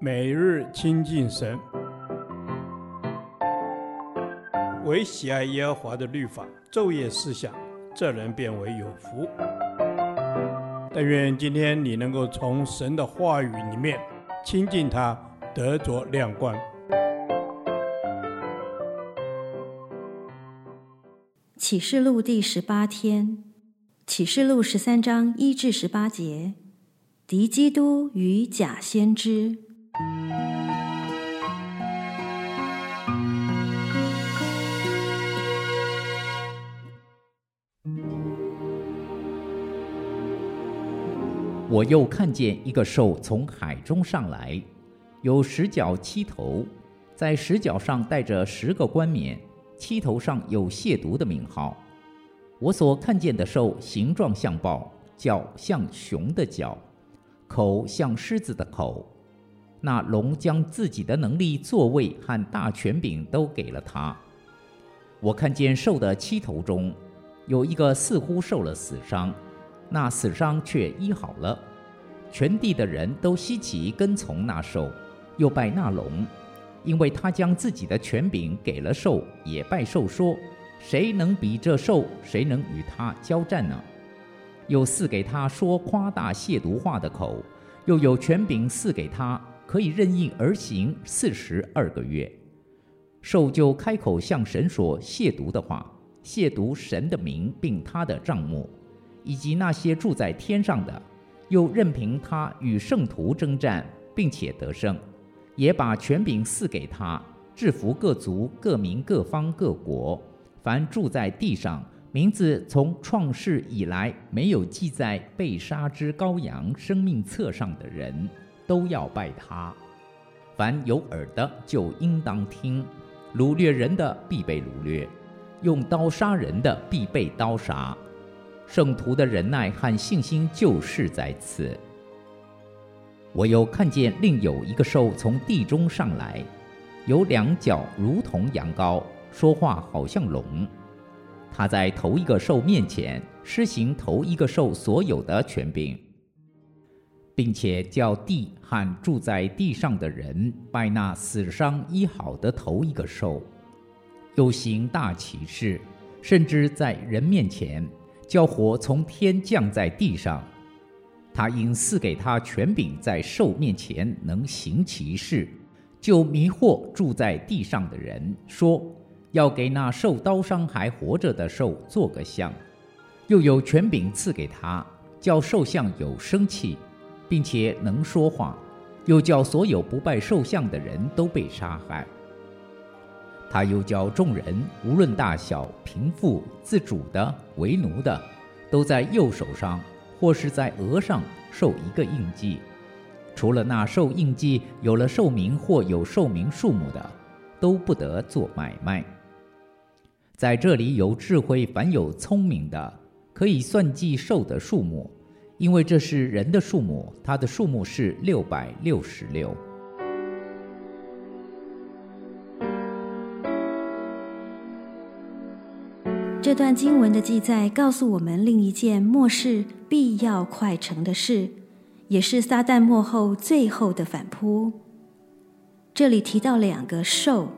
每日亲近神，唯喜爱耶和华的律法，昼夜思想，这人便为有福。但愿今天你能够从神的话语里面亲近他，得着亮光。启示录第十八天，启示录十三章一至十八节，敌基督与假先知。我又看见一个兽从海中上来，有十角七头，在十角上带着十个冠冕。七头上有亵渎的名号。我所看见的兽形状像豹，角像熊的角，口像狮子的口。那龙将自己的能力、座位和大权柄都给了他。我看见兽的七头中，有一个似乎受了死伤，那死伤却医好了。全地的人都稀奇跟从那兽，又拜那龙。因为他将自己的权柄给了兽，也拜兽说：“谁能比这兽？谁能与他交战呢？”又赐给他说夸大亵渎话的口，又有权柄赐给他，可以任意而行四十二个月。兽就开口向神说亵渎的话，亵渎神的名，并他的帐目，以及那些住在天上的，又任凭他与圣徒征战，并且得胜。也把权柄赐给他，制服各族、各民、各方、各国，凡住在地上，名字从创世以来没有记在被杀之羔羊生命册上的人，都要拜他。凡有耳的就应当听。掳掠人的必被掳掠，用刀杀人的必被刀杀。圣徒的忍耐和信心就是在此。我又看见另有一个兽从地中上来，有两脚如同羊羔，说话好像龙。他在头一个兽面前施行头一个兽所有的权柄，并且叫地和住在地上的人拜那死伤医好的头一个兽，又行大奇事，甚至在人面前叫火从天降在地上。他因赐给他权柄，在兽面前能行奇事，就迷惑住在地上的人，说要给那受刀伤还活着的兽做个像，又有权柄赐给他，叫兽像有生气，并且能说话，又叫所有不拜兽像的人都被杀害。他又叫众人，无论大小、贫富、自主的、为奴的，都在右手上。或是在额上受一个印记，除了那受印记有了兽名或有兽名数目的，都不得做买卖。在这里有智慧，凡有聪明的，可以算计兽的数目，因为这是人的数目，它的数目是六百六十六。这段经文的记载告诉我们另一件末世必要快成的事，也是撒旦末后最后的反扑。这里提到两个兽，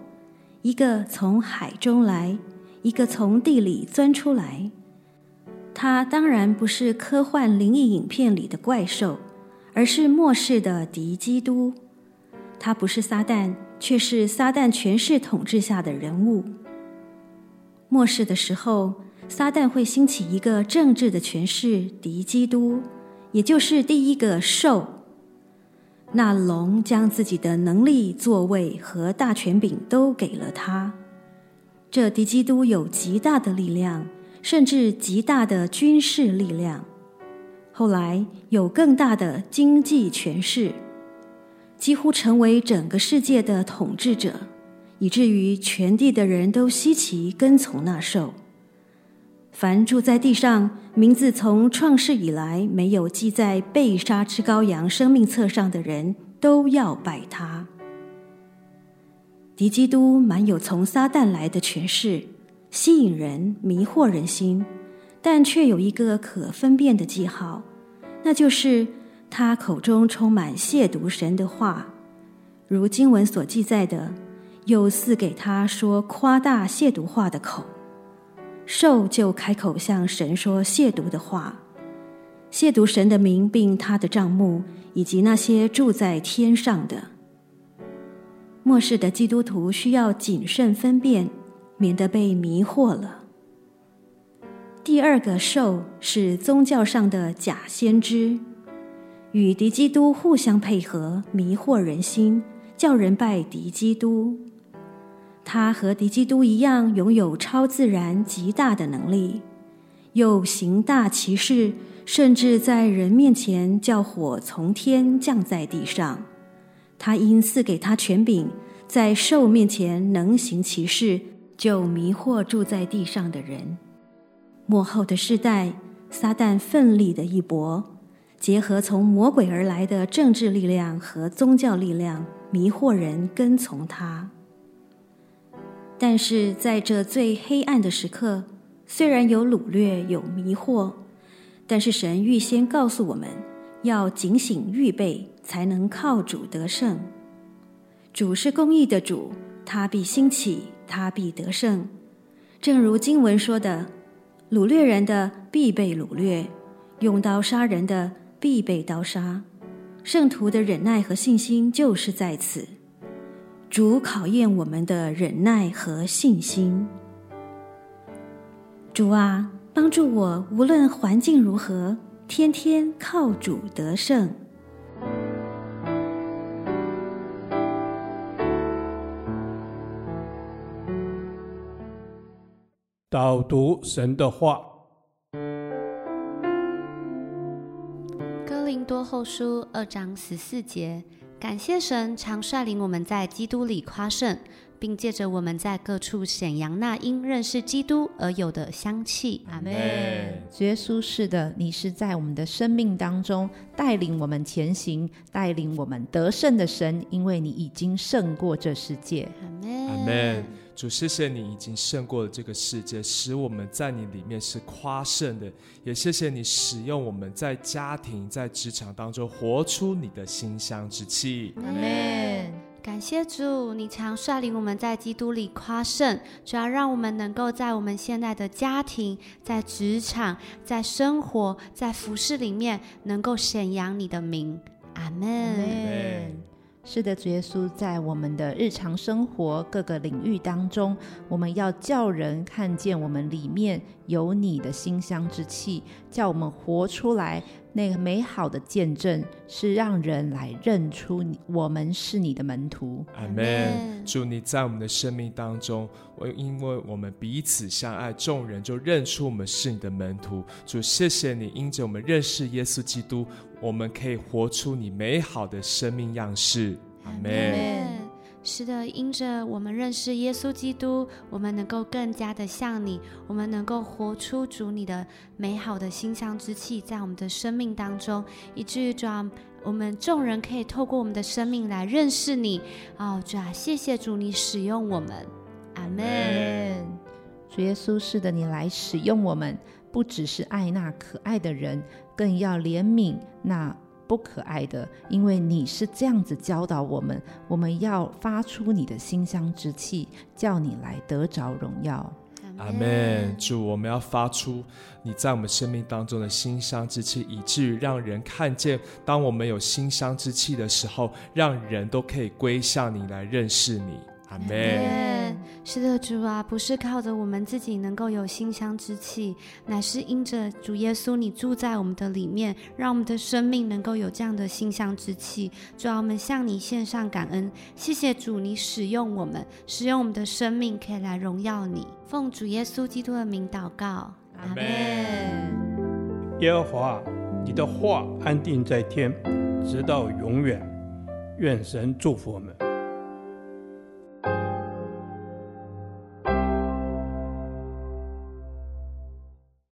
一个从海中来，一个从地里钻出来。它当然不是科幻灵异影片里的怪兽，而是末世的敌基督。它不是撒旦，却是撒旦权势统治下的人物。末世的时候，撒旦会兴起一个政治的权势敌基督，也就是第一个兽。那龙将自己的能力、座位和大权柄都给了他。这敌基督有极大的力量，甚至极大的军事力量。后来有更大的经济权势，几乎成为整个世界的统治者。以至于全地的人都稀奇跟从那兽。凡住在地上，名字从创世以来没有记在被杀之羔羊生命册上的人，都要拜他。敌基督满有从撒旦来的权势，吸引人、迷惑人心，但却有一个可分辨的记号，那就是他口中充满亵渎神的话，如经文所记载的，又赐给他说夸大亵渎话的口，兽就开口向神说亵渎的话，亵渎神的名，并他的帐幕，以及那些住在天上的。末世的基督徒需要谨慎分辨，免得被迷惑了。第二个兽是宗教上的假先知，与敌基督互相配合，迷惑人心，叫人拜敌基督。他和敌基督一样，拥有超自然极大的能力，又行大奇事，甚至在人面前叫火从天降在地上。他因赐给他权柄，在兽面前能行其事，就迷惑住在地上的人。末后的世代，撒旦奋力的一搏，结合从魔鬼而来的政治力量和宗教力量，迷惑人跟从他。但是在这最黑暗的时刻，虽然有掳掠，有迷惑，但是神预先告诉我们要警醒预备，才能靠主得胜。主是公义的主，他必兴起，他必得胜。正如经文说的。掳掠人的必被掳掠，用刀杀人的必被刀杀。圣徒的忍耐和信心就是在此。主考验我们的忍耐和信心。主啊，帮助我，无论环境如何，天天靠主得胜。导读神的话，《哥林多后书》二章十四节，感谢神常率领我们在基督里夸胜，并借着我们在各处显扬那因认识基督而有的香气。阿门。主耶稣，是的，你是在我们的生命当中带领我们前行、带领我们得胜的神，因为你已经胜过这世界。阿门。主，谢谢你已经胜过了这个世界，使我们在你里面是夸胜的。也谢谢你使用我们在家庭、在职场当中活出你的馨香之气。阿门。感谢主，你常率领我们在基督里夸胜，主要让我们能够在我们现在的家庭、在职场、在生活、在服饰里面，能够显扬你的名。阿门。是的，主耶稣，在我们的日常生活各个领域当中，我们要叫人看见我们里面有你的馨香之气，叫我们活出来。那个美好的见证是让人来认出你，我们是你的门徒。阿门。祝你在我们的生命当中，我因为我们彼此相爱，众人就认出我们是你的门徒。主，谢谢你，因着我们认识耶稣基督，我们可以活出你美好的生命样式。阿门。是的，因着我们认识耶稣基督，我们能够更加的像你，我们能够活出主你的美好的馨香之气在我们的生命当中，以至于主啊，我们众人可以透过我们的生命来认识你。哦，主啊，谢谢主你使用我们，阿门。主耶稣，是的，你来使用我们，不只是爱那可爱的人，更要怜悯那。不可爱的，因为你是这样子教导我们，我们要发出你的馨香之气，叫你来得着荣耀。阿门。主，我们要发出你在我们生命当中的馨香之气，以至于让人看见，当我们有馨香之气的时候，让人都可以归向你来认识你。阿门。是的，主啊，不是靠着我们自己能够有馨香之气，乃是因着主耶稣你住在我们的里面，让我们的生命能够有这样的馨香之气。主啊，我们向你献上感恩，谢谢主，你使用我们，使用我们的生命，可以来荣耀你。奉主耶稣基督的名祷告，阿门。耶和华，你的话安定在天，直到永远。愿神祝福我们。